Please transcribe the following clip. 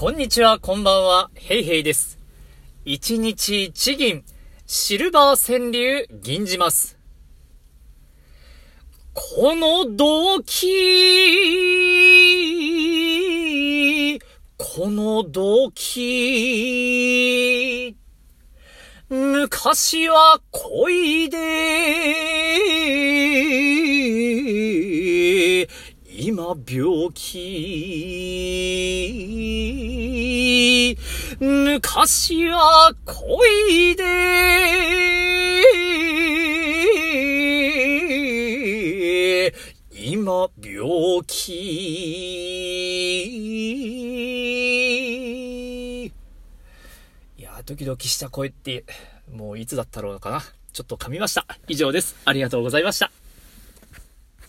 こんにちは、こんばんは、ヘイヘイです。一日一銀、シルバー川柳、銀じます。この動機、この動機、昔は恋で、今病気。昔は恋で、今病気。いや、ドキドキした声って、もういつだったろうかな。ちょっと噛みました。以上です。ありがとうございました。